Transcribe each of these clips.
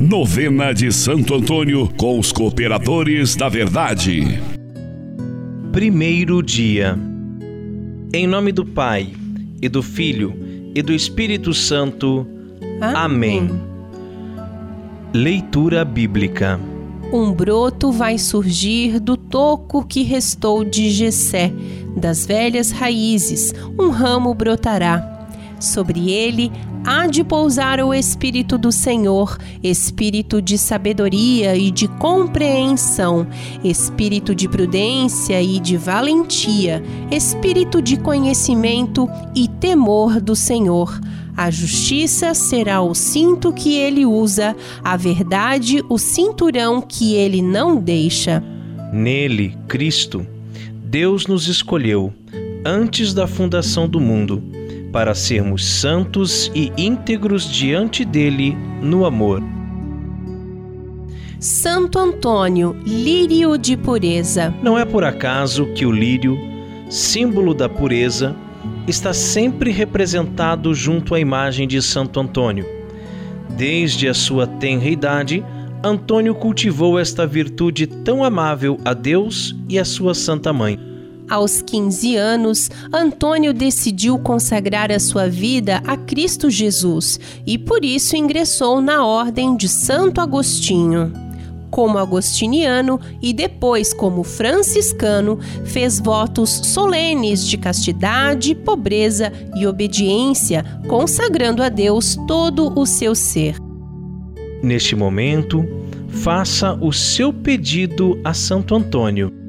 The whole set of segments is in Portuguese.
Novena de Santo Antônio com os Cooperadores da Verdade. Primeiro dia. Em nome do Pai, e do Filho, e do Espírito Santo. Amém. Amém. Leitura Bíblica. Um broto vai surgir do toco que restou de Jessé, das velhas raízes, um ramo brotará. Sobre ele há de pousar o Espírito do Senhor, espírito de sabedoria e de compreensão, espírito de prudência e de valentia, espírito de conhecimento e temor do Senhor. A justiça será o cinto que ele usa, a verdade o cinturão que ele não deixa. Nele, Cristo, Deus nos escolheu antes da fundação do mundo para sermos santos e íntegros diante dele no amor. Santo Antônio, lírio de pureza. Não é por acaso que o lírio, símbolo da pureza, está sempre representado junto à imagem de Santo Antônio. Desde a sua tenra idade, Antônio cultivou esta virtude tão amável a Deus e a sua Santa Mãe. Aos 15 anos, Antônio decidiu consagrar a sua vida a Cristo Jesus e por isso ingressou na Ordem de Santo Agostinho. Como agostiniano e depois como franciscano, fez votos solenes de castidade, pobreza e obediência, consagrando a Deus todo o seu ser. Neste momento, faça o seu pedido a Santo Antônio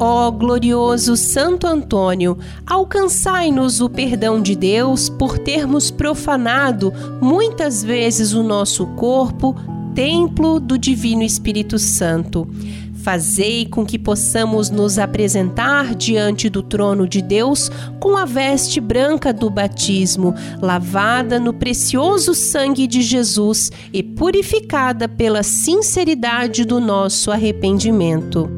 Ó glorioso Santo Antônio, alcançai-nos o perdão de Deus por termos profanado muitas vezes o nosso corpo, templo do Divino Espírito Santo. Fazei com que possamos nos apresentar diante do trono de Deus com a veste branca do batismo, lavada no precioso sangue de Jesus e purificada pela sinceridade do nosso arrependimento.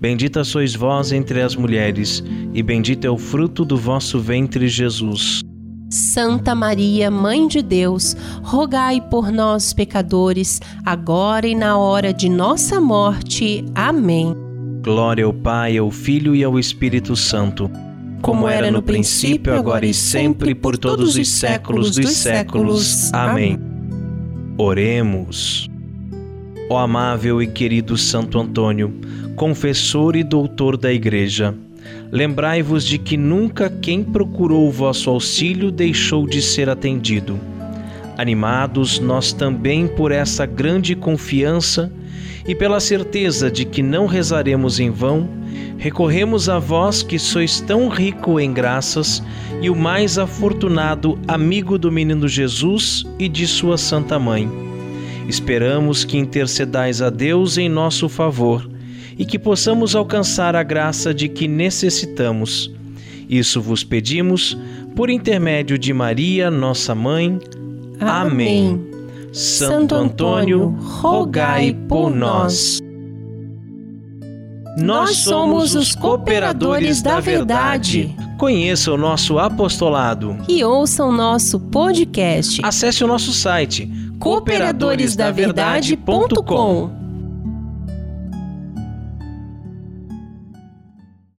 Bendita sois vós entre as mulheres, e bendito é o fruto do vosso ventre, Jesus. Santa Maria, Mãe de Deus, rogai por nós, pecadores, agora e na hora de nossa morte. Amém. Glória ao Pai, ao Filho e ao Espírito Santo. Como era no princípio, agora e sempre, por todos os séculos dos séculos. Amém. Oremos. Ó amável e querido Santo Antônio, confessor e doutor da Igreja, lembrai-vos de que nunca quem procurou o vosso auxílio deixou de ser atendido. Animados nós também por essa grande confiança e pela certeza de que não rezaremos em vão, recorremos a vós que sois tão rico em graças e o mais afortunado amigo do menino Jesus e de sua Santa Mãe. Esperamos que intercedais a Deus em nosso favor e que possamos alcançar a graça de que necessitamos. Isso vos pedimos por intermédio de Maria, nossa mãe. Amém. Amém. Santo Antônio, rogai por nós. Nós somos os cooperadores da verdade. Conheça o nosso apostolado e ouça o nosso podcast. Acesse o nosso site cooperadoresdaverdade.com.